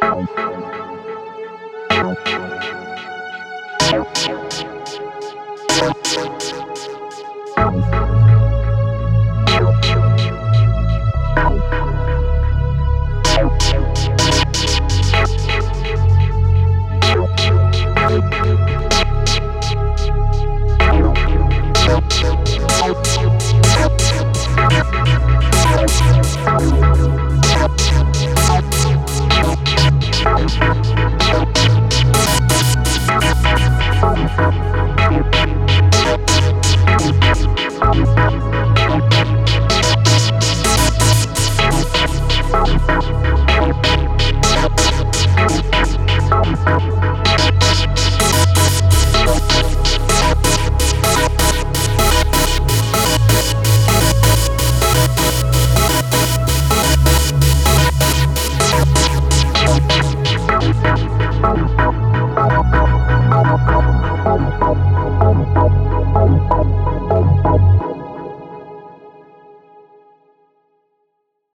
Música